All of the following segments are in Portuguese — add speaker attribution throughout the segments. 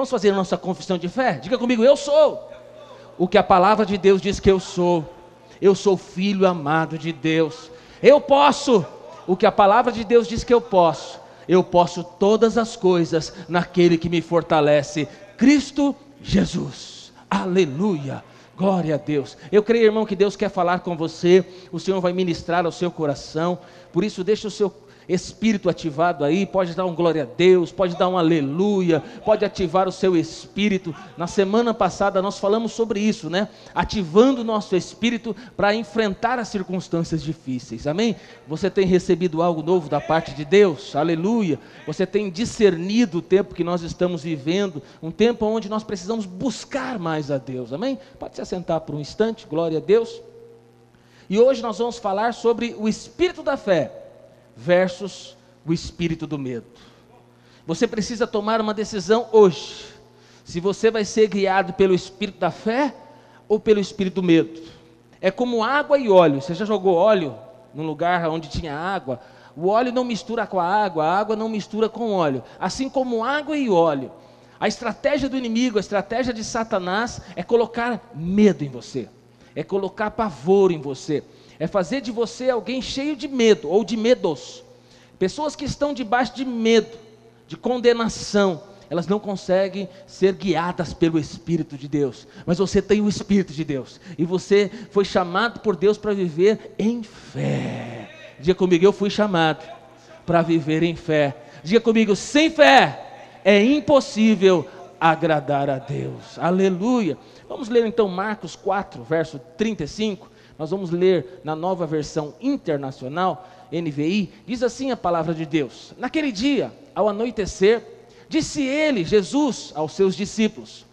Speaker 1: Vamos fazer a nossa confissão de fé? Diga comigo, eu sou o que a palavra de Deus diz que eu sou. Eu sou filho amado de Deus. Eu posso o que a palavra de Deus diz que eu posso. Eu posso todas as coisas naquele que me fortalece, Cristo Jesus. Aleluia. Glória a Deus. Eu creio, irmão, que Deus quer falar com você. O Senhor vai ministrar ao seu coração. Por isso, deixe o seu espírito ativado aí, pode dar um glória a Deus, pode dar um aleluia, pode ativar o seu espírito. Na semana passada nós falamos sobre isso, né? Ativando o nosso espírito para enfrentar as circunstâncias difíceis. Amém? Você tem recebido algo novo da parte de Deus? Aleluia. Você tem discernido o tempo que nós estamos vivendo, um tempo onde nós precisamos buscar mais a Deus. Amém? Pode se assentar por um instante. Glória a Deus. E hoje nós vamos falar sobre o espírito da fé versus o espírito do medo. Você precisa tomar uma decisão hoje. Se você vai ser guiado pelo espírito da fé ou pelo espírito do medo. É como água e óleo. Você já jogou óleo num lugar onde tinha água? O óleo não mistura com a água, a água não mistura com o óleo. Assim como água e óleo. A estratégia do inimigo, a estratégia de Satanás é colocar medo em você, é colocar pavor em você, é fazer de você alguém cheio de medo ou de medos. Pessoas que estão debaixo de medo, de condenação, elas não conseguem ser guiadas pelo Espírito de Deus. Mas você tem o Espírito de Deus e você foi chamado por Deus para viver em fé. Diga comigo, eu fui chamado para viver em fé. Diga comigo, sem fé é impossível agradar a Deus. Aleluia. Vamos ler então Marcos 4, verso 35. Nós vamos ler na nova versão internacional, NVI, diz assim a palavra de Deus: Naquele dia, ao anoitecer, disse ele, Jesus, aos seus discípulos: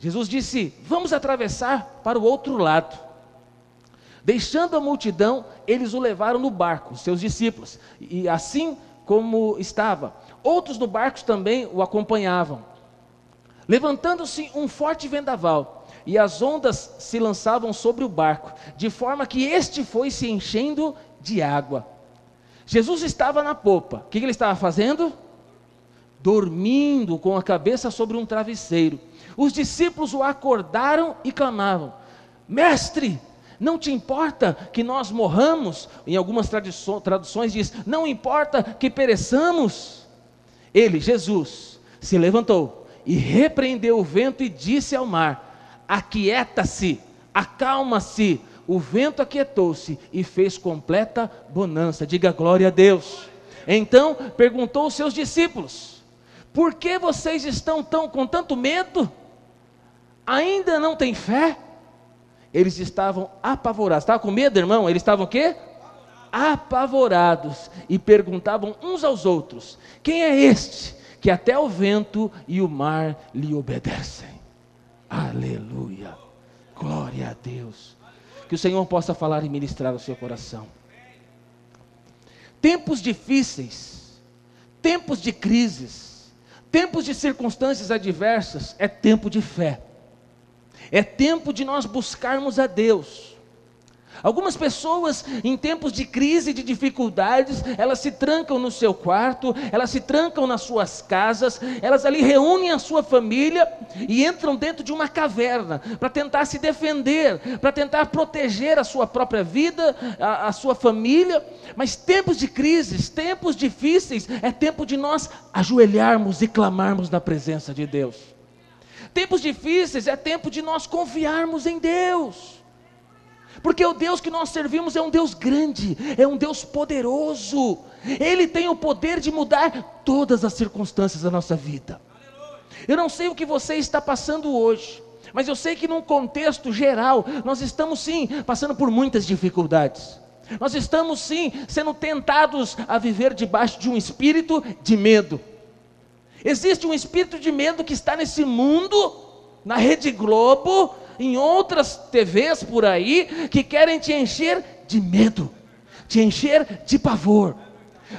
Speaker 1: Jesus disse: Vamos atravessar para o outro lado. Deixando a multidão, eles o levaram no barco, seus discípulos, e assim como estava, outros no barco também o acompanhavam. Levantando-se um forte vendaval, e as ondas se lançavam sobre o barco, de forma que este foi se enchendo de água. Jesus estava na popa. O que ele estava fazendo? Dormindo com a cabeça sobre um travesseiro. Os discípulos o acordaram e clamavam: Mestre, não te importa que nós morramos? Em algumas traduções diz: Não importa que pereçamos. Ele, Jesus, se levantou e repreendeu o vento e disse ao mar: aquieta-se, acalma-se. O vento aquietou-se e fez completa bonança. Diga glória a Deus. Então perguntou aos seus discípulos: Por que vocês estão tão com tanto medo? Ainda não têm fé? Eles estavam apavorados. Estavam com medo, irmão? Eles estavam o quê? Apavorados e perguntavam uns aos outros: Quem é este que até o vento e o mar lhe obedecem? Aleluia. Glória a Deus. Que o Senhor possa falar e ministrar o seu coração. Tempos difíceis, tempos de crises, tempos de circunstâncias adversas, é tempo de fé. É tempo de nós buscarmos a Deus. Algumas pessoas, em tempos de crise de dificuldades, elas se trancam no seu quarto, elas se trancam nas suas casas, elas ali reúnem a sua família e entram dentro de uma caverna para tentar se defender, para tentar proteger a sua própria vida, a, a sua família. Mas tempos de crises, tempos difíceis, é tempo de nós ajoelharmos e clamarmos na presença de Deus. Tempos difíceis é tempo de nós confiarmos em Deus. Porque o Deus que nós servimos é um Deus grande, é um Deus poderoso. Ele tem o poder de mudar todas as circunstâncias da nossa vida. Eu não sei o que você está passando hoje, mas eu sei que num contexto geral, nós estamos sim passando por muitas dificuldades. Nós estamos sim sendo tentados a viver debaixo de um espírito de medo. Existe um espírito de medo que está nesse mundo, na Rede Globo, em outras TVs por aí que querem te encher de medo, te encher de pavor.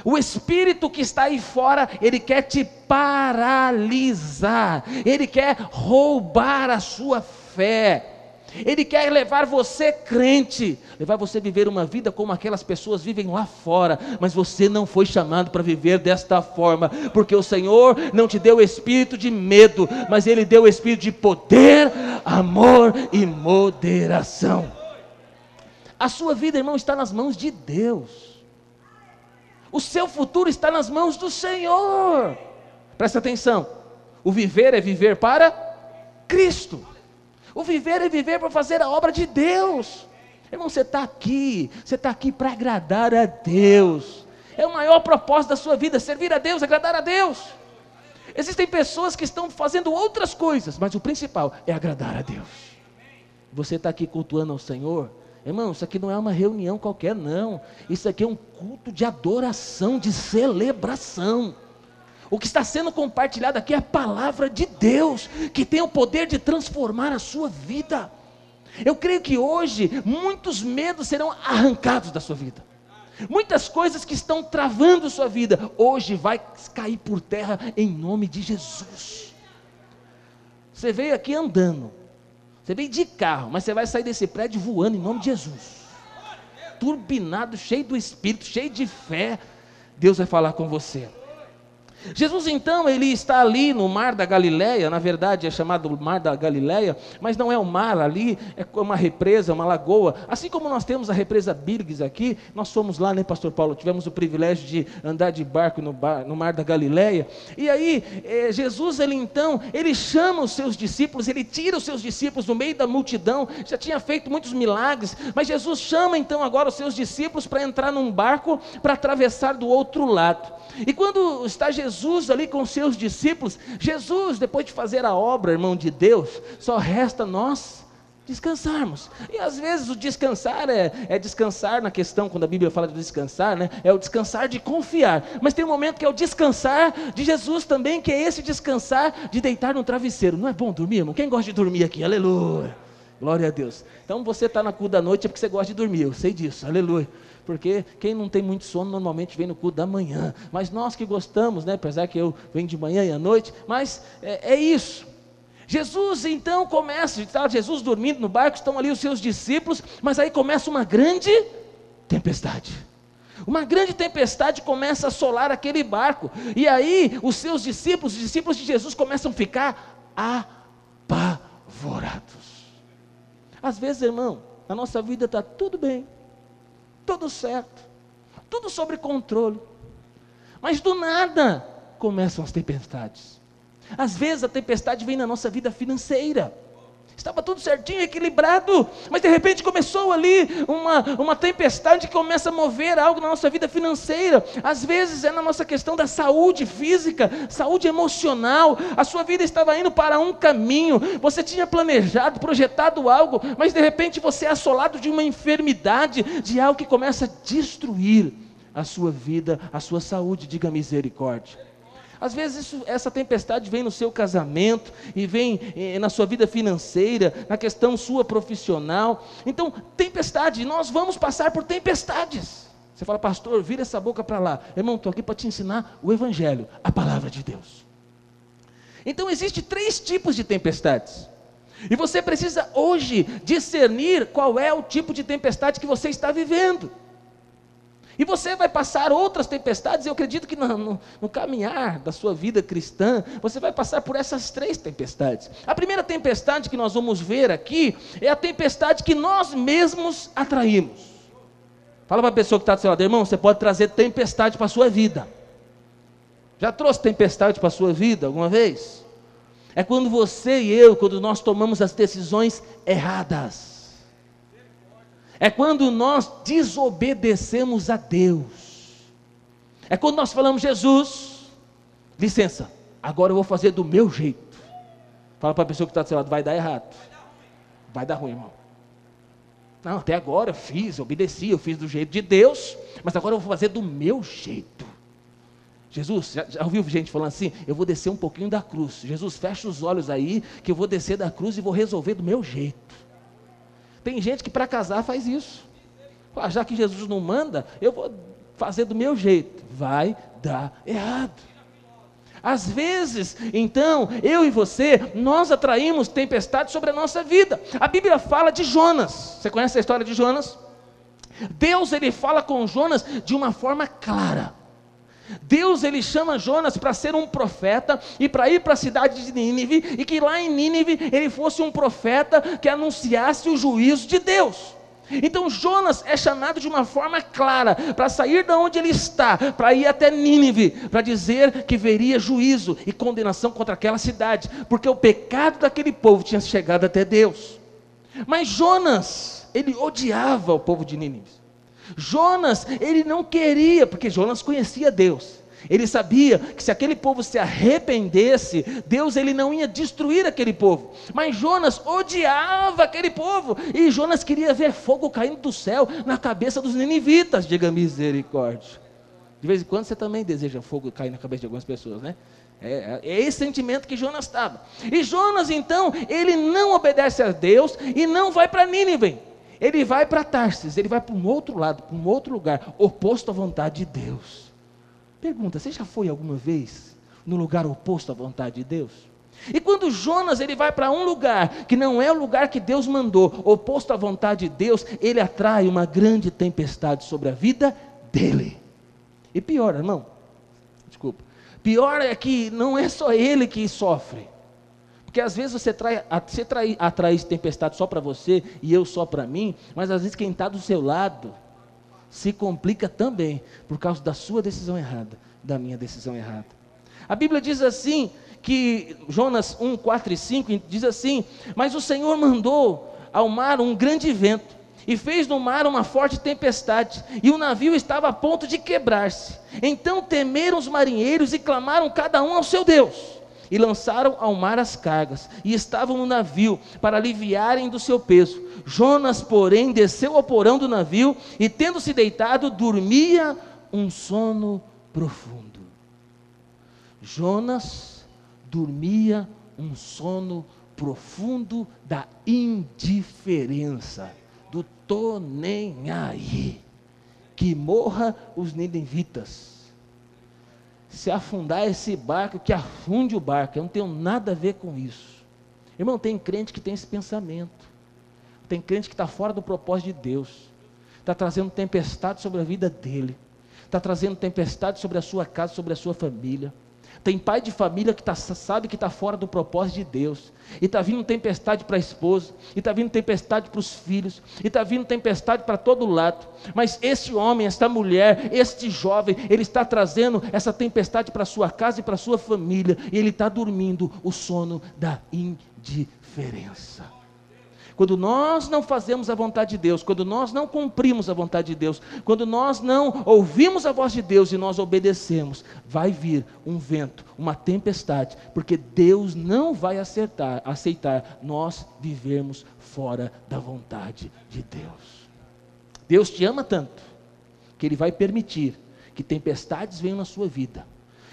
Speaker 1: O espírito que está aí fora, ele quer te paralisar, ele quer roubar a sua fé. Ele quer levar você crente, levar você a viver uma vida como aquelas pessoas vivem lá fora, mas você não foi chamado para viver desta forma, porque o Senhor não te deu espírito de medo, mas Ele deu espírito de poder, amor e moderação. A sua vida, irmão, está nas mãos de Deus. O seu futuro está nas mãos do Senhor. Presta atenção. O viver é viver para Cristo. O viver é viver para fazer a obra de Deus. Irmão, você está aqui, você está aqui para agradar a Deus. É o maior propósito da sua vida, servir a Deus, agradar a Deus. Existem pessoas que estão fazendo outras coisas, mas o principal é agradar a Deus. Você está aqui cultuando ao Senhor, irmão, isso aqui não é uma reunião qualquer, não. Isso aqui é um culto de adoração, de celebração. O que está sendo compartilhado aqui é a palavra de Deus, que tem o poder de transformar a sua vida. Eu creio que hoje muitos medos serão arrancados da sua vida. Muitas coisas que estão travando sua vida, hoje vai cair por terra em nome de Jesus. Você veio aqui andando, você veio de carro, mas você vai sair desse prédio voando em nome de Jesus. Turbinado, cheio do Espírito, cheio de fé, Deus vai falar com você. Jesus então, ele está ali no mar da Galileia, na verdade é chamado mar da Galileia, mas não é o mar ali, é uma represa, uma lagoa. Assim como nós temos a represa Birgues aqui, nós fomos lá, né, pastor Paulo, tivemos o privilégio de andar de barco no, bar, no mar da Galileia. E aí, é, Jesus, ele então, ele chama os seus discípulos, ele tira os seus discípulos do meio da multidão, já tinha feito muitos milagres, mas Jesus chama então agora os seus discípulos para entrar num barco para atravessar do outro lado. E quando está Jesus ali com seus discípulos, Jesus, depois de fazer a obra, irmão de Deus, só resta nós descansarmos. E às vezes o descansar é, é, descansar na questão, quando a Bíblia fala de descansar, né? É o descansar de confiar. Mas tem um momento que é o descansar de Jesus também, que é esse descansar de deitar no travesseiro. Não é bom dormir, irmão? Quem gosta de dormir aqui? Aleluia. Glória a Deus. Então você está na cu da noite é porque você gosta de dormir, eu sei disso, aleluia porque quem não tem muito sono normalmente vem no culto da manhã. Mas nós que gostamos, né, apesar que eu venho de manhã e à noite, mas é, é isso. Jesus então começa, está Jesus dormindo no barco, estão ali os seus discípulos, mas aí começa uma grande tempestade. Uma grande tempestade começa a assolar aquele barco. E aí os seus discípulos, os discípulos de Jesus começam a ficar apavorados. Às vezes, irmão, a nossa vida está tudo bem tudo certo, tudo sobre controle. Mas do nada começam as tempestades. Às vezes a tempestade vem na nossa vida financeira. Estava tudo certinho, equilibrado, mas de repente começou ali uma, uma tempestade que começa a mover algo na nossa vida financeira. Às vezes é na nossa questão da saúde física, saúde emocional. A sua vida estava indo para um caminho, você tinha planejado, projetado algo, mas de repente você é assolado de uma enfermidade, de algo que começa a destruir a sua vida, a sua saúde. Diga misericórdia. Às vezes isso, essa tempestade vem no seu casamento e vem eh, na sua vida financeira, na questão sua profissional. Então, tempestade, nós vamos passar por tempestades. Você fala, pastor, vira essa boca para lá. Irmão, estou aqui para te ensinar o Evangelho, a palavra de Deus. Então, existe três tipos de tempestades. E você precisa hoje discernir qual é o tipo de tempestade que você está vivendo. E você vai passar outras tempestades, eu acredito que no, no, no, caminhar da sua vida cristã, você vai passar por essas três tempestades. A primeira tempestade que nós vamos ver aqui é a tempestade que nós mesmos atraímos. Fala para a pessoa que está do seu lado, irmão, você pode trazer tempestade para a sua vida. Já trouxe tempestade para a sua vida alguma vez? É quando você e eu, quando nós tomamos as decisões erradas. É quando nós desobedecemos a Deus. É quando nós falamos, Jesus, licença, agora eu vou fazer do meu jeito. Fala para a pessoa que está do seu lado, vai dar errado. Vai dar ruim, irmão. Não, até agora eu fiz, eu obedeci, eu fiz do jeito de Deus, mas agora eu vou fazer do meu jeito. Jesus, já, já, ouviu gente falando assim? Eu vou descer um pouquinho da cruz. Jesus, fecha os olhos aí, que eu vou descer da cruz e vou resolver do meu jeito. Tem gente que para casar faz isso. Já que Jesus não manda, eu vou fazer do meu jeito. Vai dar errado. Às vezes, então, eu e você, nós atraímos tempestade sobre a nossa vida. A Bíblia fala de Jonas. Você conhece a história de Jonas? Deus ele fala com Jonas de uma forma clara. Deus ele chama Jonas para ser um profeta e para ir para a cidade de Nínive e que lá em Nínive ele fosse um profeta que anunciasse o juízo de Deus. Então Jonas é chamado de uma forma clara para sair de onde ele está, para ir até Nínive, para dizer que veria juízo e condenação contra aquela cidade, porque o pecado daquele povo tinha chegado até Deus. Mas Jonas, ele odiava o povo de Nínive. Jonas, ele não queria, porque Jonas conhecia Deus. Ele sabia que se aquele povo se arrependesse, Deus ele não ia destruir aquele povo. Mas Jonas odiava aquele povo e Jonas queria ver fogo caindo do céu na cabeça dos ninivitas, diga misericórdia. De vez em quando você também deseja fogo cair na cabeça de algumas pessoas, né? É, é, esse sentimento que Jonas estava. E Jonas, então, ele não obedece a Deus e não vai para Nínive. Ele vai para Tarsis, ele vai para um outro lado, para um outro lugar, oposto à vontade de Deus. Pergunta: você já foi alguma vez no lugar oposto à vontade de Deus? E quando Jonas ele vai para um lugar que não é o lugar que Deus mandou, oposto à vontade de Deus, ele atrai uma grande tempestade sobre a vida dele. E pior, irmão, desculpa. Pior é que não é só ele que sofre. Porque às vezes você, trai, você trai, atrai tempestade só para você e eu só para mim, mas às vezes quem está do seu lado se complica também por causa da sua decisão errada, da minha decisão errada. A Bíblia diz assim, que Jonas 1, 4 e 5 diz assim: Mas o Senhor mandou ao mar um grande vento, e fez no mar uma forte tempestade, e o navio estava a ponto de quebrar-se. Então temeram os marinheiros e clamaram cada um ao seu Deus e lançaram ao mar as cargas, e estavam no navio para aliviarem do seu peso. Jonas, porém, desceu ao porão do navio e, tendo se deitado, dormia um sono profundo. Jonas dormia um sono profundo da indiferença, do tô nem aí. Que morra os ninivitas se afundar esse barco, que afunde o barco. Eu não tenho nada a ver com isso. Irmão, tem crente que tem esse pensamento. Tem crente que está fora do propósito de Deus. Está trazendo tempestade sobre a vida dele. Está trazendo tempestade sobre a sua casa, sobre a sua família. Tem pai de família que tá, sabe que está fora do propósito de Deus. E está vindo tempestade para a esposa. E está vindo tempestade para os filhos. E está vindo tempestade para todo lado. Mas esse homem, esta mulher, este jovem, ele está trazendo essa tempestade para sua casa e para sua família. E ele está dormindo o sono da indiferença. Quando nós não fazemos a vontade de Deus, quando nós não cumprimos a vontade de Deus, quando nós não ouvimos a voz de Deus e nós obedecemos, vai vir um vento, uma tempestade, porque Deus não vai acertar, aceitar nós vivermos fora da vontade de Deus. Deus te ama tanto que Ele vai permitir que tempestades venham na sua vida,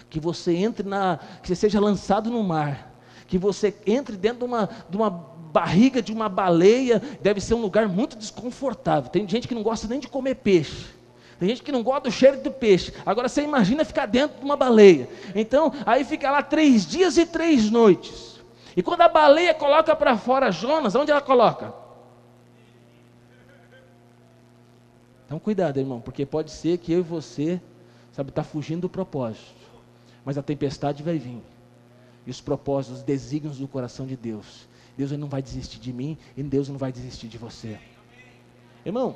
Speaker 1: que você entre na, que você seja lançado no mar, que você entre dentro de uma, de uma barriga de uma baleia deve ser um lugar muito desconfortável. Tem gente que não gosta nem de comer peixe. Tem gente que não gosta do cheiro do peixe. Agora você imagina ficar dentro de uma baleia. Então, aí fica lá três dias e três noites. E quando a baleia coloca para fora Jonas, onde ela coloca? Então cuidado, irmão, porque pode ser que eu e você, sabe, está fugindo do propósito. Mas a tempestade vai vir. E os propósitos, os desígnios do coração de Deus Deus não vai desistir de mim e Deus não vai desistir de você. Irmão,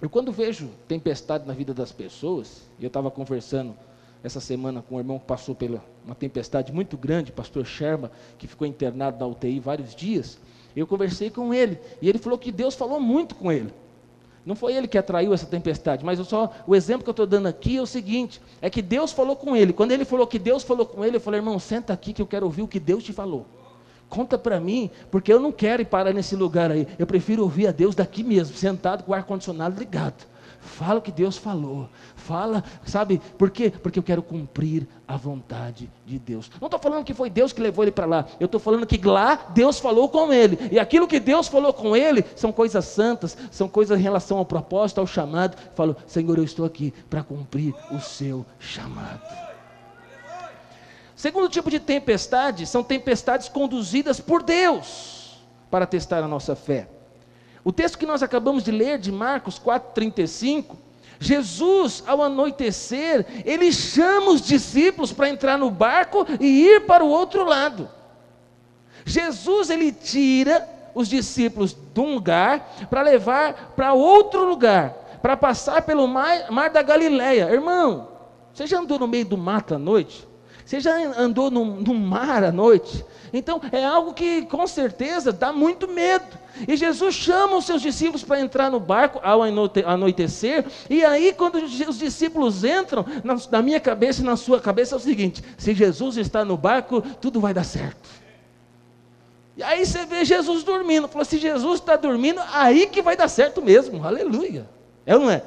Speaker 1: eu quando vejo tempestade na vida das pessoas, e eu estava conversando essa semana com um irmão que passou por uma tempestade muito grande, pastor Sherma, que ficou internado na UTI vários dias, eu conversei com ele, e ele falou que Deus falou muito com ele. Não foi ele que atraiu essa tempestade, mas só o exemplo que eu estou dando aqui é o seguinte: é que Deus falou com ele. Quando ele falou que Deus falou com ele, eu falei, irmão, senta aqui que eu quero ouvir o que Deus te falou. Conta para mim, porque eu não quero ir parar nesse lugar aí. Eu prefiro ouvir a Deus daqui mesmo, sentado com o ar-condicionado ligado. Fala o que Deus falou. Fala, sabe por quê? Porque eu quero cumprir a vontade de Deus. Não estou falando que foi Deus que levou ele para lá. Eu estou falando que lá Deus falou com ele. E aquilo que Deus falou com ele são coisas santas, são coisas em relação ao propósito, ao chamado. Falo, Senhor, eu estou aqui para cumprir o seu chamado. Segundo tipo de tempestade são tempestades conduzidas por Deus para testar a nossa fé. O texto que nós acabamos de ler, de Marcos 4,35, Jesus, ao anoitecer, ele chama os discípulos para entrar no barco e ir para o outro lado. Jesus, ele tira os discípulos de um lugar para levar para outro lugar, para passar pelo mar, mar da Galileia. Irmão, você já andou no meio do mato à noite? Você já andou no, no mar à noite? Então é algo que com certeza dá muito medo. E Jesus chama os seus discípulos para entrar no barco ao anoitecer. E aí, quando os discípulos entram, na, minha cabeça e na sua cabeça é o seguinte: se Jesus está no barco, tudo vai dar certo. E aí você vê Jesus dormindo. Falou: se Jesus está dormindo, aí que vai dar certo mesmo. Aleluia. É ou não é?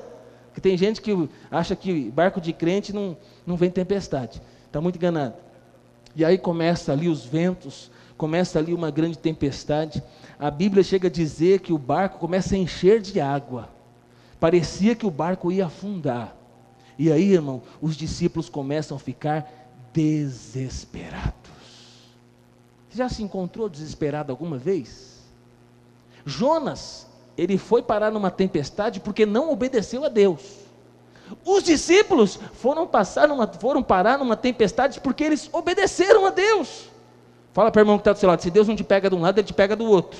Speaker 1: Porque tem gente que acha que barco de crente não, não vem tempestade. Está muito enganado. E aí começa ali os ventos, começa ali uma grande tempestade. A Bíblia chega a dizer que o barco começa a encher de água. Parecia que o barco ia afundar. E aí, irmão, os discípulos começam a ficar desesperados. Você já se encontrou desesperado alguma vez? Jonas, ele foi parar numa tempestade porque não obedeceu a Deus. Os discípulos foram, passar numa, foram parar numa tempestade porque eles obedeceram a Deus. Fala para o irmão que está do seu lado: se Deus não te pega de um lado, ele te pega do outro.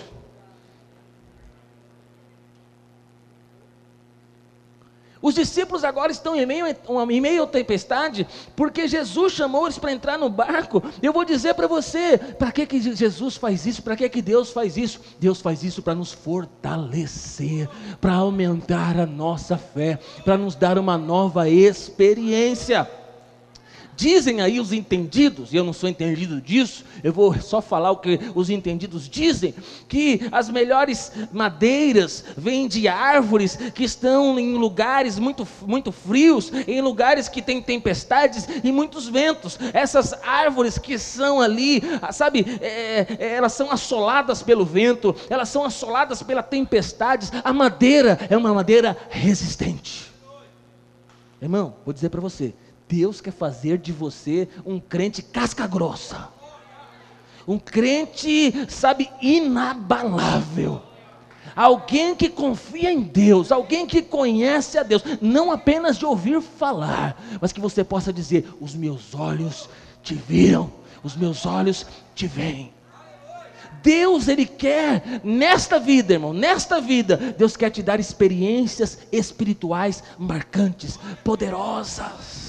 Speaker 1: Os discípulos agora estão em meio, em meio tempestade, porque Jesus chamou eles para entrar no barco. Eu vou dizer para você: para que, que Jesus faz isso? Para que, que Deus faz isso? Deus faz isso para nos fortalecer, para aumentar a nossa fé, para nos dar uma nova experiência. Dizem aí os entendidos, e eu não sou entendido disso, eu vou só falar o que os entendidos dizem, que as melhores madeiras vêm de árvores que estão em lugares muito, muito frios, em lugares que tem tempestades e muitos ventos. Essas árvores que são ali, sabe, é, é, elas são assoladas pelo vento, elas são assoladas pela tempestades. A madeira é uma madeira resistente. Irmão, vou dizer para você, Deus quer fazer de você um crente casca grossa. Um crente, sabe, inabalável. Alguém que confia em Deus, alguém que conhece a Deus, não apenas de ouvir falar, mas que você possa dizer: Os meus olhos te viram, os meus olhos te veem. Deus, Ele quer, nesta vida, irmão, nesta vida, Deus quer te dar experiências espirituais marcantes, poderosas.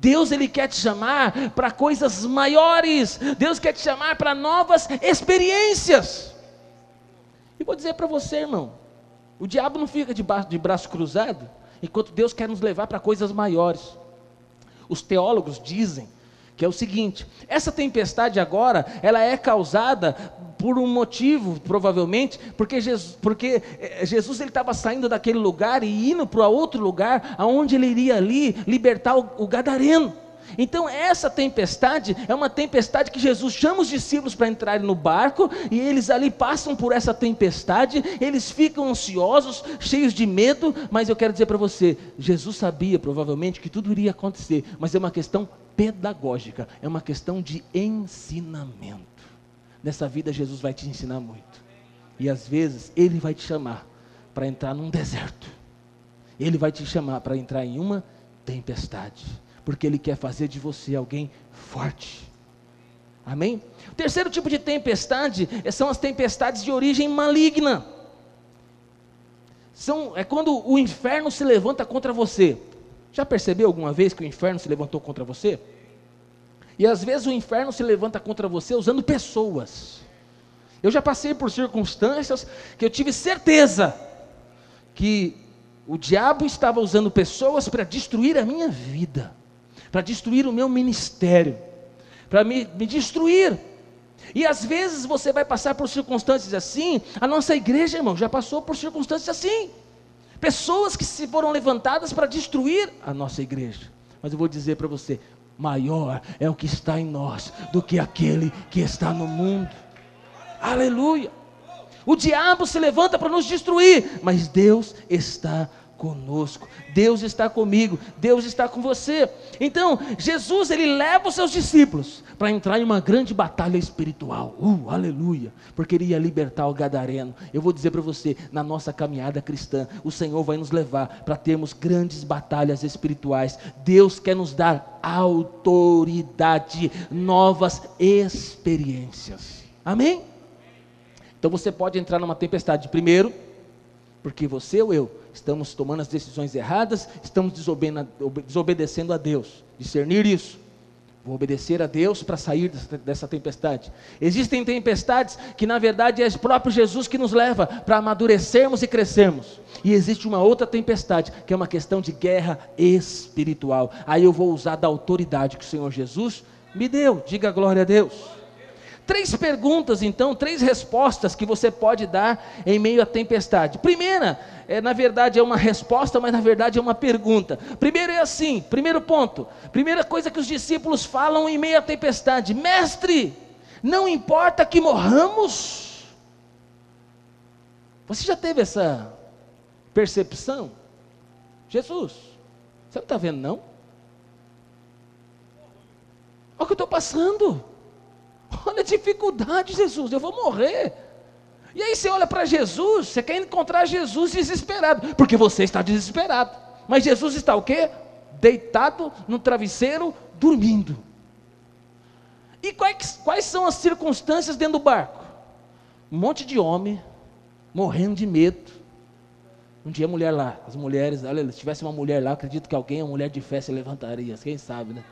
Speaker 1: Deus ele quer te chamar para coisas maiores. Deus quer te chamar para novas experiências. E vou dizer para você, irmão, o diabo não fica de de braço cruzado, enquanto Deus quer nos levar para coisas maiores. Os teólogos dizem que é o seguinte: essa tempestade agora, ela é causada por um motivo, provavelmente, porque Jesus, porque eh, Jesus ele estava saindo daquele lugar e indo para outro lugar, aonde ele iria ali libertar o, o gadareno. Então, essa tempestade é uma tempestade que Jesus chama os discípulos para entrarem no barco, e eles ali passam por essa tempestade, eles ficam ansiosos, cheios de medo, mas eu quero dizer para você: Jesus sabia provavelmente que tudo iria acontecer, mas é uma questão pedagógica, é uma questão de ensinamento. Nessa vida, Jesus vai te ensinar muito, e às vezes, Ele vai te chamar para entrar num deserto, Ele vai te chamar para entrar em uma tempestade porque Ele quer fazer de você alguém forte. Amém? O terceiro tipo de tempestade são as tempestades de origem maligna. São, é quando o inferno se levanta contra você. Já percebeu alguma vez que o inferno se levantou contra você? E às vezes o inferno se levanta contra você usando pessoas. Eu já passei por circunstâncias que eu tive certeza que o diabo estava usando pessoas para destruir a minha vida para destruir o meu ministério, para me, me destruir. E às vezes você vai passar por circunstâncias assim, a nossa igreja, irmão, já passou por circunstâncias assim. Pessoas que se foram levantadas para destruir a nossa igreja. Mas eu vou dizer para você: maior é o que está em nós do que aquele que está no mundo. Aleluia. O diabo se levanta para nos destruir, mas Deus está conosco. Deus está comigo, Deus está com você. Então, Jesus ele leva os seus discípulos para entrar em uma grande batalha espiritual. Uh, aleluia! Porque ele ia libertar o gadareno. Eu vou dizer para você, na nossa caminhada cristã, o Senhor vai nos levar para termos grandes batalhas espirituais. Deus quer nos dar autoridade, novas experiências. Amém? Então você pode entrar numa tempestade primeiro, porque você ou eu estamos tomando as decisões erradas, estamos desobedecendo a Deus. Discernir isso. Vou obedecer a Deus para sair dessa tempestade. Existem tempestades que, na verdade, é o próprio Jesus que nos leva para amadurecermos e crescermos. E existe uma outra tempestade, que é uma questão de guerra espiritual. Aí eu vou usar da autoridade que o Senhor Jesus me deu. Diga glória a Deus. Três perguntas, então, três respostas que você pode dar em meio à tempestade. Primeira, é, na verdade é uma resposta, mas na verdade é uma pergunta. Primeiro é assim, primeiro ponto. Primeira coisa que os discípulos falam em meio à tempestade: Mestre, não importa que morramos. Você já teve essa percepção? Jesus, você não está vendo, não? Olha o que eu estou passando. Olha a dificuldade, Jesus, eu vou morrer. E aí você olha para Jesus, você quer encontrar Jesus desesperado, porque você está desesperado. Mas Jesus está o quê? Deitado no travesseiro, dormindo. E quais, quais são as circunstâncias dentro do barco? Um monte de homem, morrendo de medo. Um dia a mulher lá, as mulheres, olha, se tivesse uma mulher lá, acredito que alguém, uma mulher de fé, se levantaria, quem sabe, né?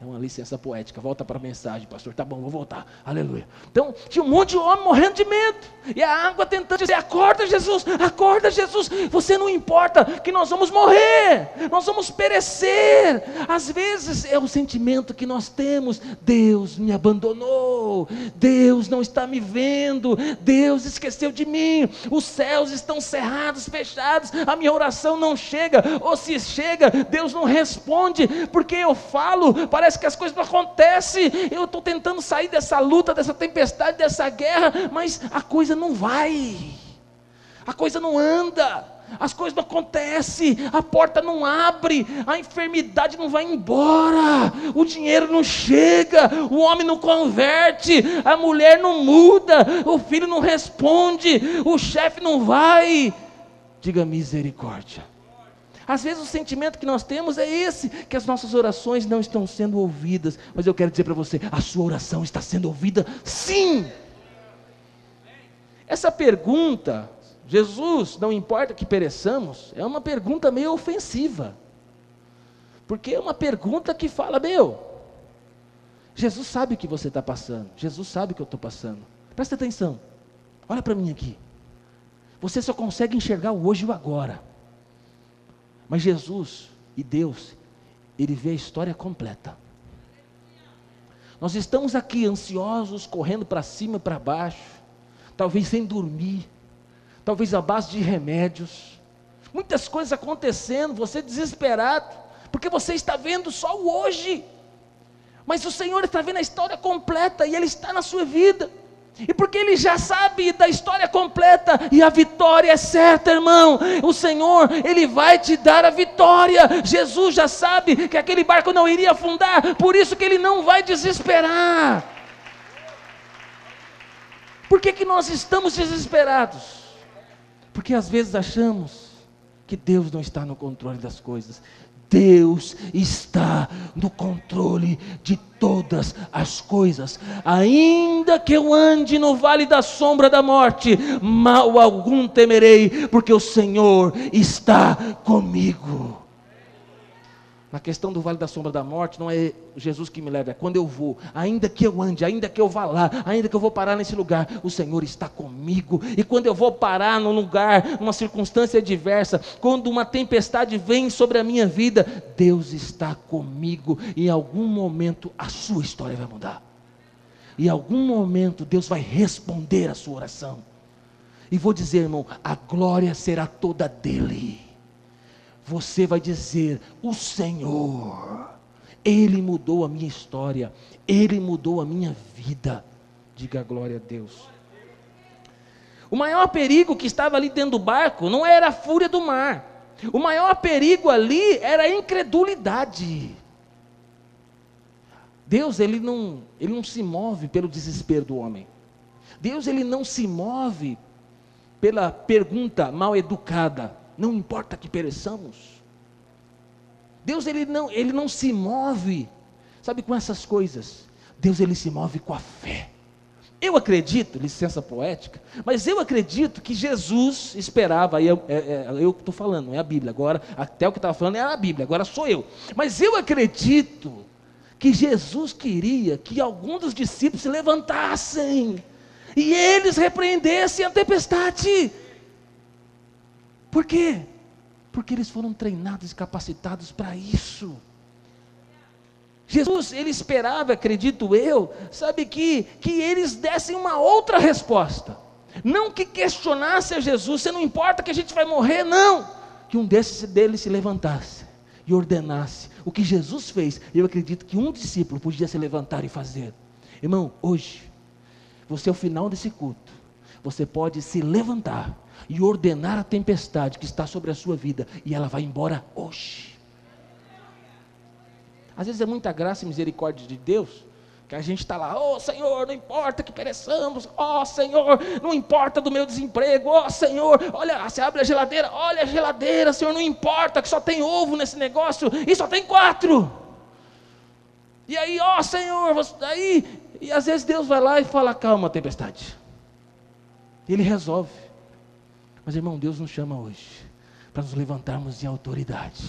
Speaker 1: É uma licença poética. Volta para a mensagem, pastor. Tá bom, vou voltar. Aleluia. Então, tinha um monte de homem morrendo de medo. E a água tentando dizer: Acorda, Jesus, acorda, Jesus. Você não importa que nós vamos morrer, nós vamos perecer. Às vezes é o sentimento que nós temos: Deus me abandonou, Deus não está me vendo, Deus esqueceu de mim, os céus estão cerrados, fechados, a minha oração não chega, ou se chega, Deus não responde, porque eu falo, parece que as coisas não acontecem. Eu estou tentando sair dessa luta, dessa tempestade, dessa guerra, mas a coisa não vai, a coisa não anda, as coisas não acontecem, a porta não abre, a enfermidade não vai embora, o dinheiro não chega, o homem não converte, a mulher não muda, o filho não responde, o chefe não vai. Diga misericórdia. Às vezes o sentimento que nós temos é esse, que as nossas orações não estão sendo ouvidas. Mas eu quero dizer para você, a sua oração está sendo ouvida sim. Essa pergunta, Jesus, não importa que pereçamos, é uma pergunta meio ofensiva. Porque é uma pergunta que fala, meu, Jesus sabe o que você está passando, Jesus sabe o que eu estou passando. Presta atenção, olha para mim aqui. Você só consegue enxergar o hoje e o agora. Mas Jesus e Deus, Ele vê a história completa. Nós estamos aqui ansiosos, correndo para cima e para baixo, talvez sem dormir, talvez à base de remédios, muitas coisas acontecendo, você desesperado, porque você está vendo só o hoje, mas o Senhor está vendo a história completa e Ele está na sua vida. E porque ele já sabe da história completa e a vitória é certa, irmão. O Senhor, ele vai te dar a vitória. Jesus já sabe que aquele barco não iria afundar, por isso que ele não vai desesperar. Por que, que nós estamos desesperados? Porque às vezes achamos que Deus não está no controle das coisas. Deus está no controle de todas as coisas. Ainda que eu ande no vale da sombra da morte, mal algum temerei, porque o Senhor está comigo. Na questão do vale da sombra da morte, não é Jesus que me leva, é quando eu vou, ainda que eu ande, ainda que eu vá lá, ainda que eu vou parar nesse lugar, o Senhor está comigo. E quando eu vou parar num lugar, numa circunstância diversa, quando uma tempestade vem sobre a minha vida, Deus está comigo. E em algum momento a sua história vai mudar. E em algum momento Deus vai responder a sua oração. E vou dizer, irmão, a glória será toda dele você vai dizer: O Senhor, Ele mudou a minha história, Ele mudou a minha vida. Diga glória a Deus. O maior perigo que estava ali dentro do barco não era a fúria do mar, O maior perigo ali era a incredulidade. Deus ele não, ele não se move pelo desespero do homem. Deus ele não se move pela pergunta mal educada. Não importa que pereçamos. Deus ele não, ele não se move, sabe, com essas coisas. Deus ele se move com a fé. Eu acredito, licença poética, mas eu acredito que Jesus esperava, aí eu, é, é, estou falando, não é a Bíblia, agora, até o que estava falando era a Bíblia, agora sou eu. Mas eu acredito que Jesus queria que alguns dos discípulos se levantassem e eles repreendessem a tempestade. Por quê? Porque eles foram treinados e capacitados para isso. Jesus, ele esperava, acredito eu, sabe que, que eles dessem uma outra resposta. Não que questionasse a Jesus, você não importa que a gente vai morrer, não. Que um desses deles se levantasse e ordenasse o que Jesus fez. Eu acredito que um discípulo podia se levantar e fazer. Irmão, hoje, você ao final desse culto, você pode se levantar e ordenar a tempestade que está sobre a sua vida e ela vai embora hoje. Às vezes é muita graça e misericórdia de Deus, que a gente está lá, oh Senhor, não importa que pereçamos, oh Senhor, não importa do meu desemprego, oh Senhor, olha, você abre a geladeira, olha a geladeira, Senhor, não importa que só tem ovo nesse negócio e só tem quatro. E aí, ó Senhor, você, aí, e às vezes Deus vai lá e fala, calma, tempestade. Ele resolve. Mas irmão, Deus nos chama hoje para nos levantarmos em autoridade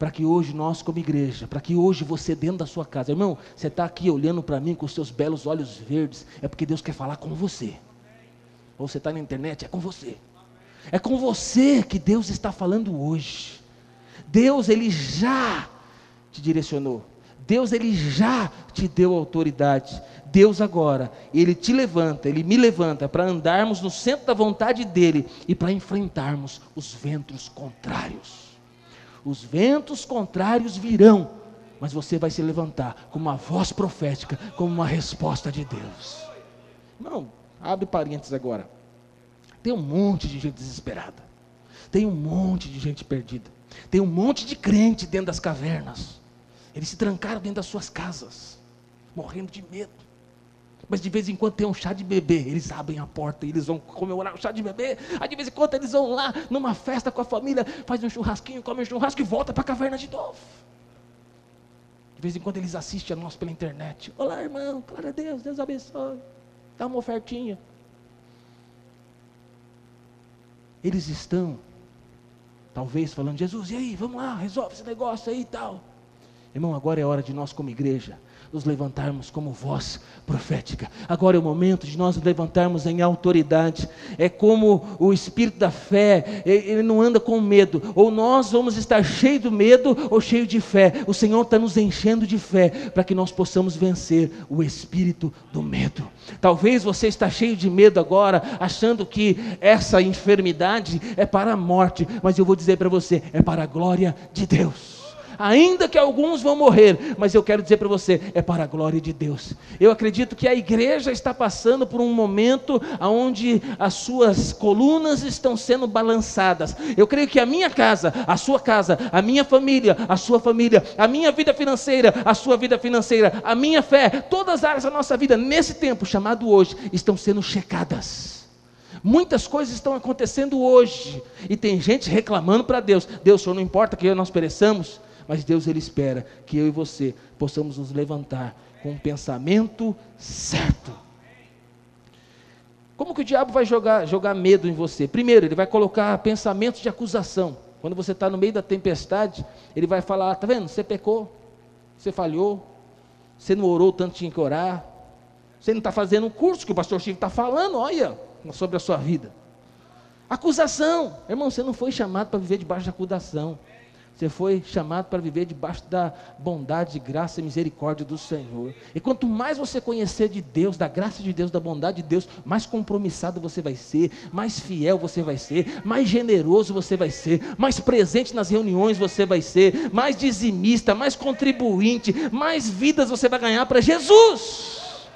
Speaker 1: para que hoje nós, como igreja, para que hoje você dentro da sua casa, irmão, você está aqui olhando para mim com os seus belos olhos verdes, é porque Deus quer falar com você. Ou você está na internet, é com você. É com você que Deus está falando hoje. Deus, Ele já te direcionou. Deus, Ele já te deu autoridade. Deus agora, Ele te levanta, Ele me levanta para andarmos no centro da vontade dEle e para enfrentarmos os ventos contrários. Os ventos contrários virão, mas você vai se levantar com uma voz profética, como uma resposta de Deus. Não, abre parênteses agora. Tem um monte de gente desesperada. Tem um monte de gente perdida. Tem um monte de crente dentro das cavernas. Eles se trancaram dentro das suas casas, morrendo de medo. Mas de vez em quando tem um chá de bebê, eles abrem a porta e eles vão comemorar o chá de bebê. Aí de vez em quando eles vão lá numa festa com a família, faz um churrasquinho, come um churrasco e volta para a caverna de novo. De vez em quando eles assistem a nós pela internet. Olá, irmão, glória a Deus, Deus abençoe. Dá uma ofertinha. Eles estão, talvez, falando, Jesus, e aí, vamos lá, resolve esse negócio aí e tal. Irmão, agora é hora de nós, como igreja, nos levantarmos como voz profética. Agora é o momento de nós nos levantarmos em autoridade. É como o espírito da fé, ele não anda com medo. Ou nós vamos estar cheio do medo ou cheio de fé. O Senhor está nos enchendo de fé para que nós possamos vencer o espírito do medo. Talvez você está cheio de medo agora, achando que essa enfermidade é para a morte, mas eu vou dizer para você, é para a glória de Deus ainda que alguns vão morrer, mas eu quero dizer para você, é para a glória de Deus. Eu acredito que a igreja está passando por um momento onde as suas colunas estão sendo balançadas. Eu creio que a minha casa, a sua casa, a minha família, a sua família, a minha vida financeira, a sua vida financeira, a minha fé, todas as áreas da nossa vida, nesse tempo chamado hoje, estão sendo checadas. Muitas coisas estão acontecendo hoje e tem gente reclamando para Deus: Deus, Senhor, não importa que nós pereçamos, mas Deus ele espera que eu e você possamos nos levantar com um pensamento certo. Como que o diabo vai jogar, jogar medo em você? Primeiro, ele vai colocar pensamentos de acusação. Quando você está no meio da tempestade, ele vai falar: tá vendo? Você pecou, você falhou, você não orou tanto tinha que orar, você não está fazendo um curso que o pastor Chico está falando, olha, sobre a sua vida. Acusação, irmão, você não foi chamado para viver debaixo de acusação. Você foi chamado para viver debaixo da bondade, graça e misericórdia do Senhor. E quanto mais você conhecer de Deus, da graça de Deus, da bondade de Deus, mais compromissado você vai ser, mais fiel você vai ser, mais generoso você vai ser, mais presente nas reuniões você vai ser, mais dizimista, mais contribuinte, mais vidas você vai ganhar para Jesus.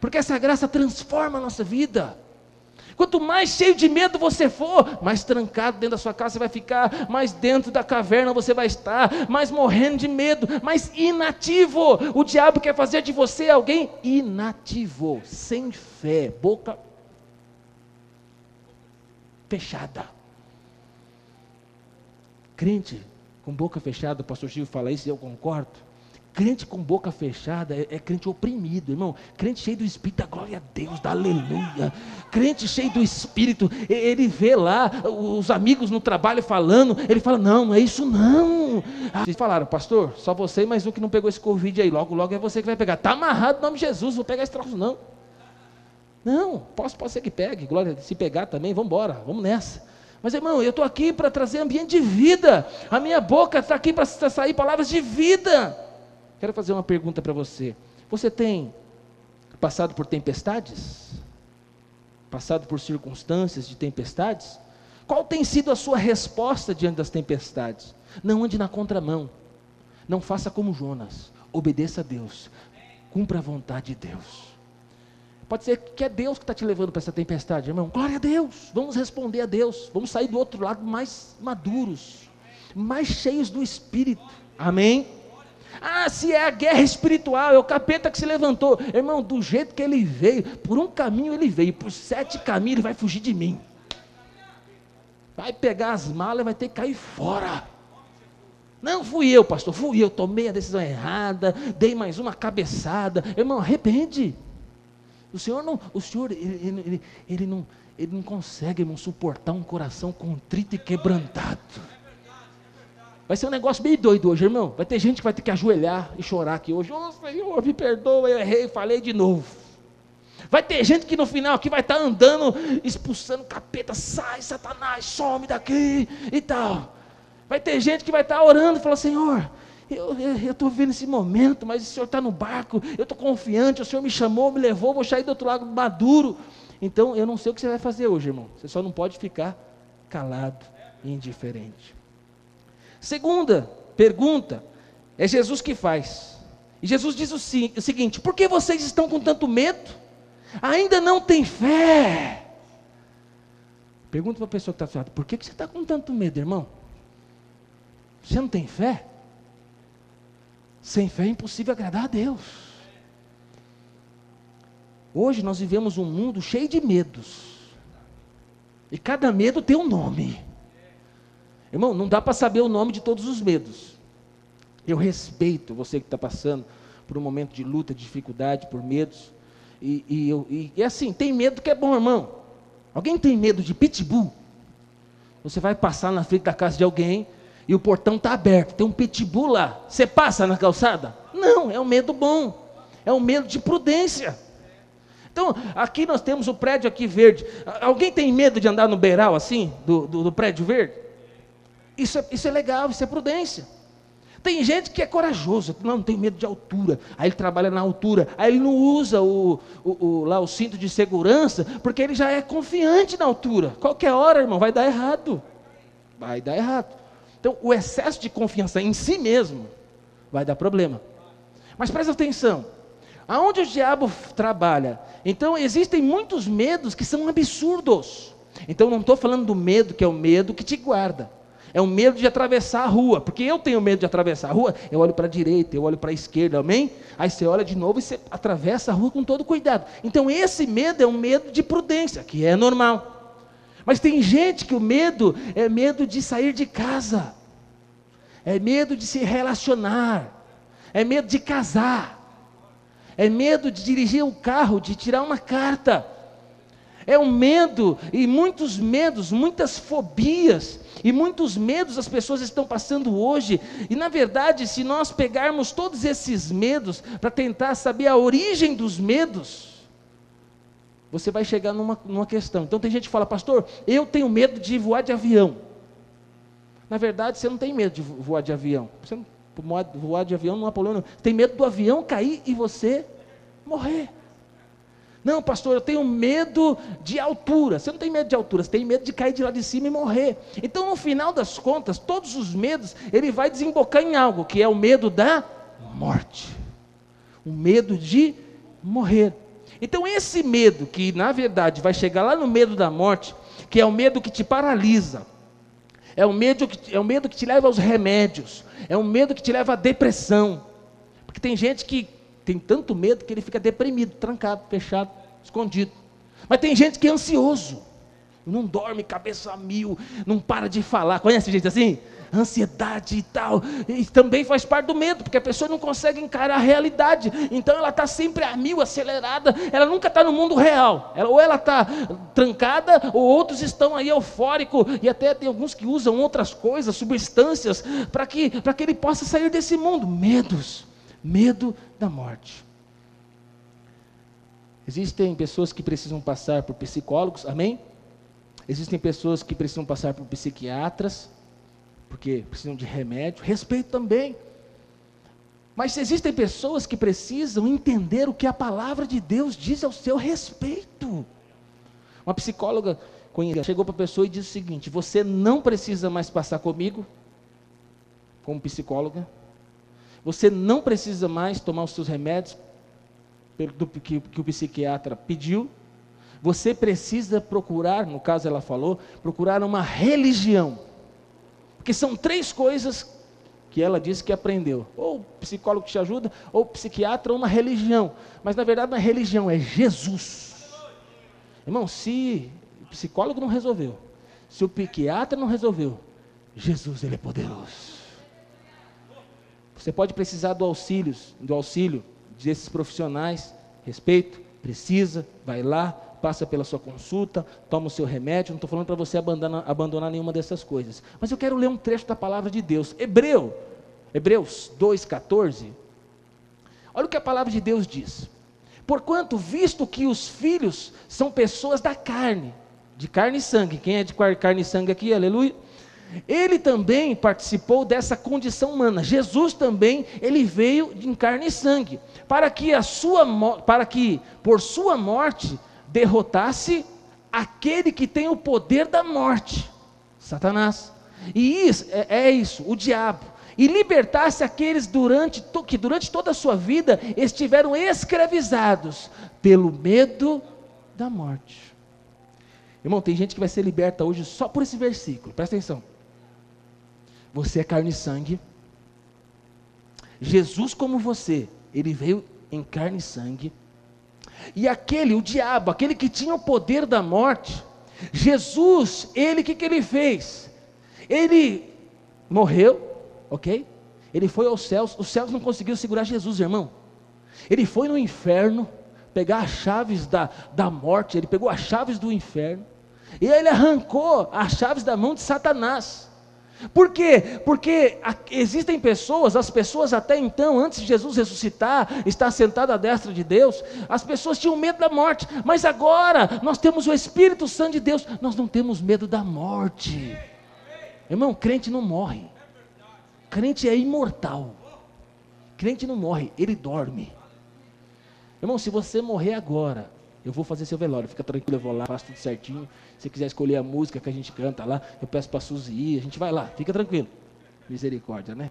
Speaker 1: Porque essa graça transforma a nossa vida. Quanto mais cheio de medo você for, mais trancado dentro da sua casa você vai ficar, mais dentro da caverna você vai estar, mais morrendo de medo, mais inativo. O diabo quer fazer de você alguém inativo, sem fé, boca fechada. Crente com boca fechada, o pastor Chico fala isso e eu concordo. Crente com boca fechada é, é, crente oprimido, irmão. Crente cheio do Espírito, da glória a Deus, da aleluia. Crente cheio do Espírito, ele vê lá os amigos no trabalho falando, ele fala: Não, não é isso não. Ah, vocês falaram, pastor, só você e mais um que não pegou esse Covid aí. Logo, logo é você que vai pegar. Está amarrado em nome de Jesus, vou pegar esse troço não. Não, posso, pode ser que pegue, glória, se pegar também, vamos embora, vamos nessa. Mas irmão, eu estou aqui para trazer ambiente de vida. A minha boca está aqui para sair palavras de vida. Quero fazer uma pergunta para você. Você tem passado por tempestades? Passado por circunstâncias de tempestades? Qual tem sido a sua resposta diante das tempestades? Não ande na contramão. Não faça como Jonas. Obedeça a Deus. Cumpra a vontade de Deus. Pode ser que é Deus que está te levando para essa tempestade, irmão. Glória a Deus. Vamos responder a Deus. Vamos sair do outro lado mais maduros, mais cheios do Espírito. Amém? Ah, se é a guerra espiritual, é o capeta que se levantou. Irmão, do jeito que ele veio, por um caminho ele veio, por sete caminhos ele vai fugir de mim. Vai pegar as malas e vai ter que cair fora. Não fui eu, pastor, fui eu, tomei a decisão errada, dei mais uma cabeçada. Irmão, arrepende. O Senhor não, o Senhor, ele, ele, ele não, ele não consegue, irmão, suportar um coração contrito e quebrantado. Vai ser um negócio meio doido hoje, irmão. Vai ter gente que vai ter que ajoelhar e chorar aqui hoje. Ô oh, Senhor, me perdoa, eu errei, falei de novo. Vai ter gente que no final aqui vai estar andando, expulsando capeta, sai, Satanás, some daqui e tal. Vai ter gente que vai estar orando e falar, Senhor, eu estou vendo esse momento, mas o Senhor está no barco, eu estou confiante, o Senhor me chamou, me levou, vou sair do outro lado maduro. Então eu não sei o que você vai fazer hoje, irmão. Você só não pode ficar calado e indiferente. Segunda pergunta, é Jesus que faz. E Jesus diz o, seguinte: por que vocês estão com tanto medo? Ainda não tem fé. Pergunta para a pessoa que está falando: por que você está com tanto medo, irmão? Você não tem fé? Sem fé é impossível agradar a Deus. Hoje nós vivemos um mundo cheio de medos. E cada medo tem um nome. Irmão, não dá para saber o nome de todos os medos. Eu respeito você que está passando por um momento de luta, de dificuldade, por medos. E, e, e, e assim, tem medo que é bom, irmão. Alguém tem medo de pitbull? Você vai passar na frente da casa de alguém e o portão está aberto, tem um pitbull lá. Você passa na calçada? Não, é um medo bom. É um medo de prudência. Então, aqui nós temos o prédio aqui verde. Alguém tem medo de andar no beiral assim, do, do, do prédio verde? Isso é, isso é legal, isso é prudência. Tem gente que é corajoso, não, não tem medo de altura. Aí ele trabalha na altura, aí ele não usa o, o, o, lá o cinto de segurança, porque ele já é confiante na altura. Qualquer hora, irmão, vai dar errado. Vai dar errado. Então, o excesso de confiança em si mesmo vai dar problema. Mas presta atenção. Aonde o diabo trabalha? Então, existem muitos medos que são absurdos. Então, não estou falando do medo que é o medo que te guarda. É o medo de atravessar a rua, porque eu tenho medo de atravessar a rua, eu olho para a direita, eu olho para a esquerda, amém? Aí você olha de novo e você atravessa a rua com todo cuidado. Então esse medo é um medo de prudência, que é normal. Mas tem gente que o medo é medo de sair de casa, é medo de se relacionar, é medo de casar, é medo de dirigir um carro, de tirar uma carta é um medo, e muitos medos, muitas fobias, e muitos medos as pessoas estão passando hoje. E na verdade, se nós pegarmos todos esses medos para tentar saber a origem dos medos, você vai chegar numa, numa questão. Então tem gente que fala, pastor, eu tenho medo de voar de avião. Na verdade, você não tem medo de voar de avião. Você não voar de avião não há problema. Tem medo do avião cair e você morrer. Não, pastor, eu tenho medo de altura. Você não tem medo de altura, você tem medo de cair de lá de cima e morrer. Então, no final das contas, todos os medos, ele vai desembocar em algo, que é o medo da morte. O medo de morrer. Então, esse medo, que na verdade vai chegar lá no medo da morte, que é o medo que te paralisa, é o medo que, é o medo que te leva aos remédios, é o medo que te leva à depressão. Porque tem gente que tem tanto medo que ele fica deprimido, trancado, fechado, escondido. Mas tem gente que é ansioso, não dorme, cabeça a mil, não para de falar. Conhece gente assim? ansiedade e tal, e também faz parte do medo, porque a pessoa não consegue encarar a realidade, então ela está sempre a mil, acelerada, ela nunca está no mundo real, ela, ou ela está trancada, ou outros estão aí eufóricos, e até tem alguns que usam outras coisas, substâncias, para que, que ele possa sair desse mundo, medos, medo da morte. Existem pessoas que precisam passar por psicólogos, amém? Existem pessoas que precisam passar por psiquiatras, porque precisam de remédio, respeito também. Mas existem pessoas que precisam entender o que a palavra de Deus diz ao seu respeito. Uma psicóloga chegou para a pessoa e disse o seguinte: Você não precisa mais passar comigo, como psicóloga. Você não precisa mais tomar os seus remédios do que, o psiquiatra pediu. Você precisa procurar, no caso ela falou, procurar uma religião porque são três coisas que ela disse que aprendeu: ou psicólogo que te ajuda, ou psiquiatra, ou uma religião. Mas na verdade não é religião, é Jesus. Irmão, se o psicólogo não resolveu, se o psiquiatra não resolveu, Jesus ele é poderoso. Você pode precisar do auxílio, do auxílio desses profissionais, respeito, precisa, vai lá, passa pela sua consulta, toma o seu remédio. Não estou falando para você abandonar, abandonar nenhuma dessas coisas. Mas eu quero ler um trecho da palavra de Deus. Hebreu, Hebreus 2,14. Olha o que a palavra de Deus diz. Porquanto, visto que os filhos são pessoas da carne, de carne e sangue, quem é de carne e sangue aqui, aleluia? Ele também participou dessa condição humana. Jesus também, ele veio em carne e sangue, para que a sua para que por sua morte derrotasse aquele que tem o poder da morte, Satanás. E isso é, é isso, o diabo. E libertasse aqueles durante, que durante toda a sua vida estiveram escravizados pelo medo da morte. Irmão, tem gente que vai ser liberta hoje só por esse versículo, presta atenção. Você é carne e sangue. Jesus, como você, ele veio em carne e sangue e aquele, o diabo, aquele que tinha o poder da morte, Jesus, ele, o que, que ele fez? Ele morreu, ok? Ele foi aos céus, os céus não conseguiram segurar Jesus, irmão. Ele foi no inferno, pegar as chaves da, da morte, ele pegou as chaves do inferno, e ele arrancou as chaves da mão de Satanás. Por quê? Porque existem pessoas, as pessoas até então, antes de Jesus ressuscitar, estar sentado à destra de Deus, as pessoas tinham medo da morte, mas agora nós temos o Espírito Santo de Deus, nós não temos medo da morte. Irmão, crente não morre, crente é imortal, crente não morre, ele dorme. Irmão, se você morrer agora, eu vou fazer seu velório, fica tranquilo, eu vou lá, faço tudo certinho. Se quiser escolher a música que a gente canta lá, eu peço para Suzy ir, a gente vai lá, fica tranquilo. Misericórdia, né?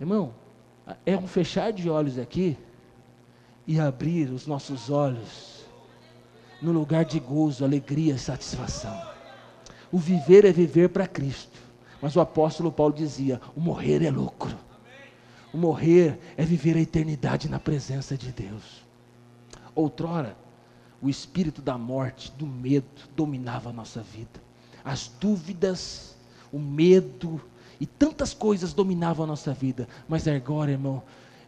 Speaker 1: Irmão, é um fechar de olhos aqui e abrir os nossos olhos no lugar de gozo, alegria e satisfação. O viver é viver para Cristo. Mas o apóstolo Paulo dizia: o morrer é lucro. O morrer é viver a eternidade na presença de Deus. Outrora, o espírito da morte, do medo, dominava a nossa vida. As dúvidas, o medo e tantas coisas dominavam a nossa vida. Mas agora, irmão,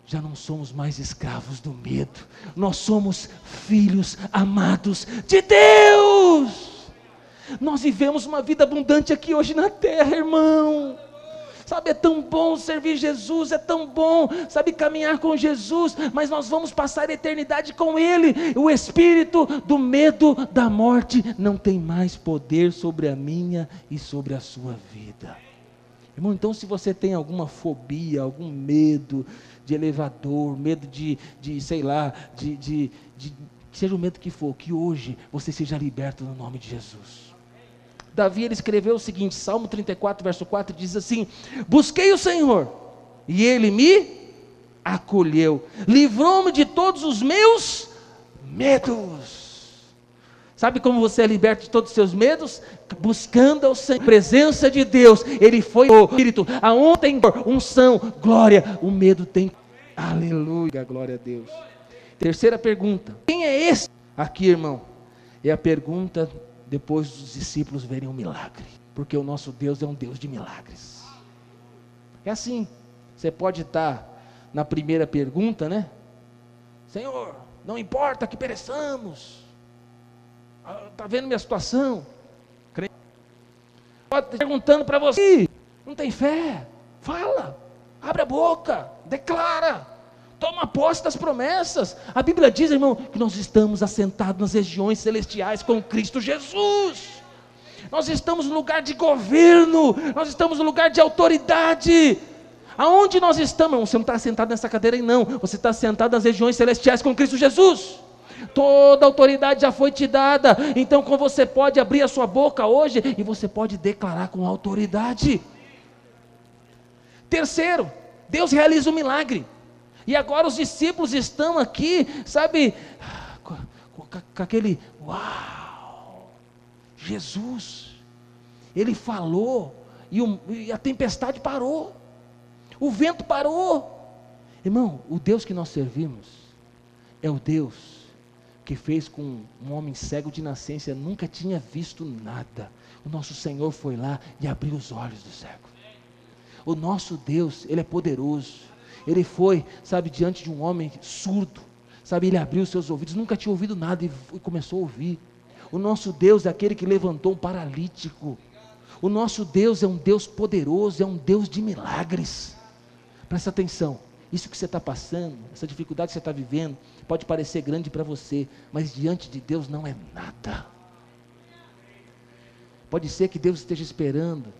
Speaker 1: já não somos mais escravos do medo. Nós somos filhos amados de Deus. Nós vivemos uma vida abundante aqui hoje na terra, irmão. Sabe, é tão bom servir Jesus, é tão bom, sabe, caminhar com Jesus, mas nós vamos passar a eternidade com Ele. O espírito do medo da morte não tem mais poder sobre a minha e sobre a sua vida. Irmão, então se você tem alguma fobia, algum medo de elevador, medo de, de sei lá, de, de, de seja o medo que for, que hoje você seja liberto no nome de Jesus. Davi ele escreveu o seguinte, Salmo 34, verso 4 diz assim: Busquei o Senhor, e ele me acolheu, livrou-me de todos os meus medos. Sabe como você é liberto de todos os seus medos? Buscando a presença de Deus. Ele foi o Espírito. Aonde tem unção, glória, o medo tem. Aleluia, glória a Deus. Terceira pergunta: Quem é esse? Aqui, irmão, é a pergunta depois dos discípulos verem o um milagre. Porque o nosso Deus é um Deus de milagres. É assim. Você pode estar na primeira pergunta, né? Senhor, não importa que pereçamos Está ah, vendo minha situação? Pode estar perguntando para você. Não tem fé? Fala. Abre a boca. Declara. Toma posse das promessas. A Bíblia diz, irmão, que nós estamos assentados nas regiões celestiais com Cristo Jesus. Nós estamos no lugar de governo. Nós estamos no lugar de autoridade. Aonde nós estamos? Você não está sentado nessa cadeira aí, não. Você está sentado nas regiões celestiais com Cristo Jesus. Toda autoridade já foi te dada. Então, como você pode abrir a sua boca hoje e você pode declarar com autoridade. Terceiro, Deus realiza um milagre. E agora os discípulos estão aqui, sabe, com, com, com aquele uau! Jesus, ele falou e, o, e a tempestade parou, o vento parou. Irmão, o Deus que nós servimos é o Deus que fez com um homem cego de nascença, nunca tinha visto nada. O nosso Senhor foi lá e abriu os olhos do cego. O nosso Deus, Ele é poderoso. Ele foi, sabe, diante de um homem surdo. Sabe, ele abriu seus ouvidos, nunca tinha ouvido nada e começou a ouvir. O nosso Deus é aquele que levantou um paralítico. O nosso Deus é um Deus poderoso, é um Deus de milagres. Presta atenção. Isso que você está passando, essa dificuldade que você está vivendo, pode parecer grande para você, mas diante de Deus não é nada. Pode ser que Deus esteja esperando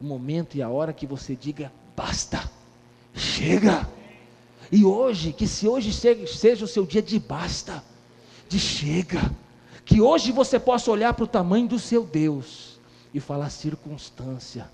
Speaker 1: o momento e a hora que você diga: basta, chega. E hoje, que se hoje seja o seu dia de basta, de chega, que hoje você possa olhar para o tamanho do seu Deus e falar circunstância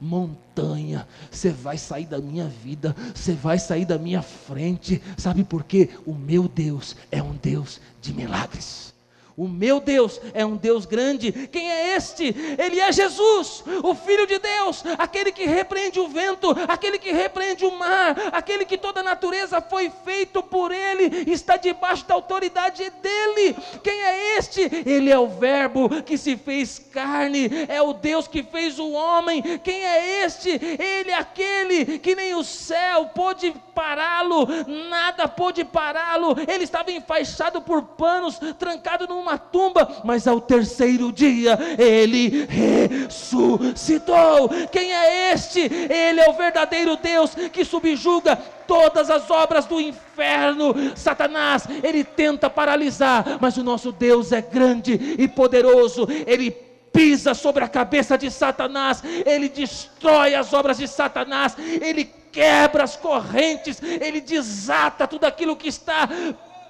Speaker 1: montanha, você vai sair da minha vida, você vai sair da minha frente, sabe por quê? O meu Deus é um Deus de milagres. O meu Deus é um Deus grande. Quem é este? Ele é Jesus, o Filho de Deus, aquele que repreende o vento, aquele que repreende o mar, aquele que toda a natureza foi feito por Ele, está debaixo da autoridade dele. Quem é este? Ele é o Verbo que se fez carne, é o Deus que fez o homem. Quem é este? Ele é aquele que nem o céu pôde pará-lo, nada pôde pará-lo. Ele estava enfaixado por panos, trancado num uma tumba, mas ao terceiro dia ele ressuscitou. Quem é este? Ele é o verdadeiro Deus que subjuga todas as obras do inferno. Satanás, ele tenta paralisar, mas o nosso Deus é grande e poderoso. Ele pisa sobre a cabeça de Satanás, ele destrói as obras de Satanás, ele quebra as correntes, ele desata tudo aquilo que está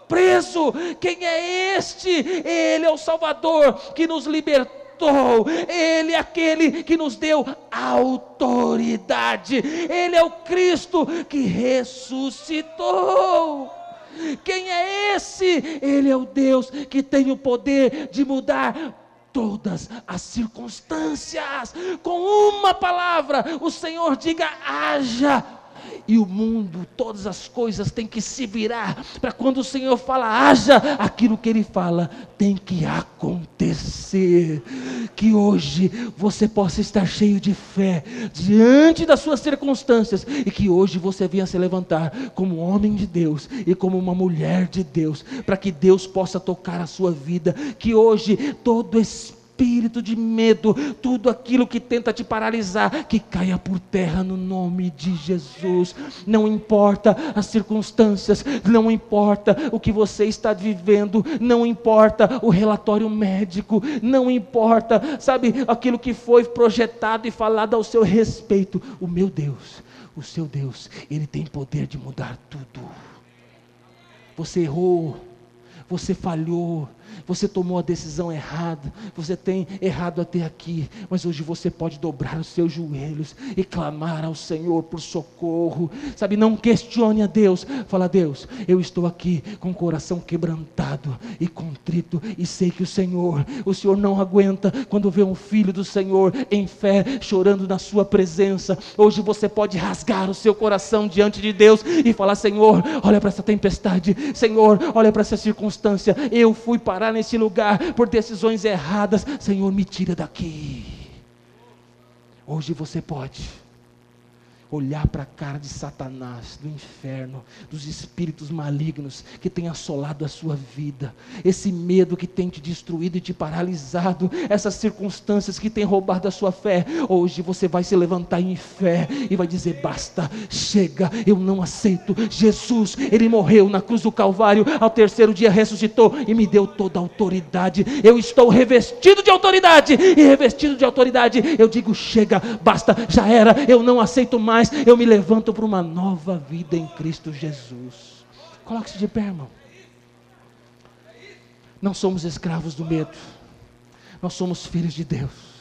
Speaker 1: preso. Quem é este? Ele é o Salvador que nos libertou. Ele é aquele que nos deu autoridade. Ele é o Cristo que ressuscitou. Quem é esse? Ele é o Deus que tem o poder de mudar todas as circunstâncias. Com uma palavra, o Senhor diga: haja e o mundo, todas as coisas têm que se virar para quando o Senhor fala, haja, aquilo que Ele fala tem que acontecer. Que hoje você possa estar cheio de fé diante das suas circunstâncias e que hoje você venha se levantar como homem de Deus e como uma mulher de Deus, para que Deus possa tocar a sua vida. Que hoje todo espírito espírito de medo, tudo aquilo que tenta te paralisar, que caia por terra no nome de Jesus. Não importa as circunstâncias, não importa o que você está vivendo, não importa o relatório médico, não importa, sabe, aquilo que foi projetado e falado ao seu respeito. O meu Deus, o seu Deus, ele tem poder de mudar tudo. Você errou Você falhou, você tomou a decisão errada, você tem errado até aqui, mas hoje você pode dobrar os seus joelhos e clamar ao Senhor por socorro. Sabe, não questione a Deus. Fala, Deus, eu estou aqui com o coração quebrantado e contrito e sei que o Senhor, o Senhor não aguenta quando vê um filho do Senhor em fé chorando na sua presença. Hoje você pode rasgar o seu coração diante de Deus e falar: Senhor, olha para essa tempestade, Senhor, olha para essa circunstância. Eu fui parar nesse lugar por decisões erradas. Senhor, me tira daqui. Hoje você pode olhar para a cara de Satanás, do inferno, dos espíritos malignos que têm assolado a sua vida, esse medo que tem te destruído e te paralisado, essas circunstâncias que têm roubado a sua fé. Hoje você vai se levantar em fé e vai dizer: basta, chega, eu não aceito. Jesus, ele morreu na cruz do Calvário, ao terceiro dia ressuscitou e me deu toda a autoridade. Eu estou revestido de autoridade e revestido de autoridade. Eu digo: chega, basta, já era, eu não aceito mais mais, eu me levanto para uma nova vida em Cristo Jesus. Coloque-se de pé, irmão. Não somos escravos do medo, nós somos filhos de Deus.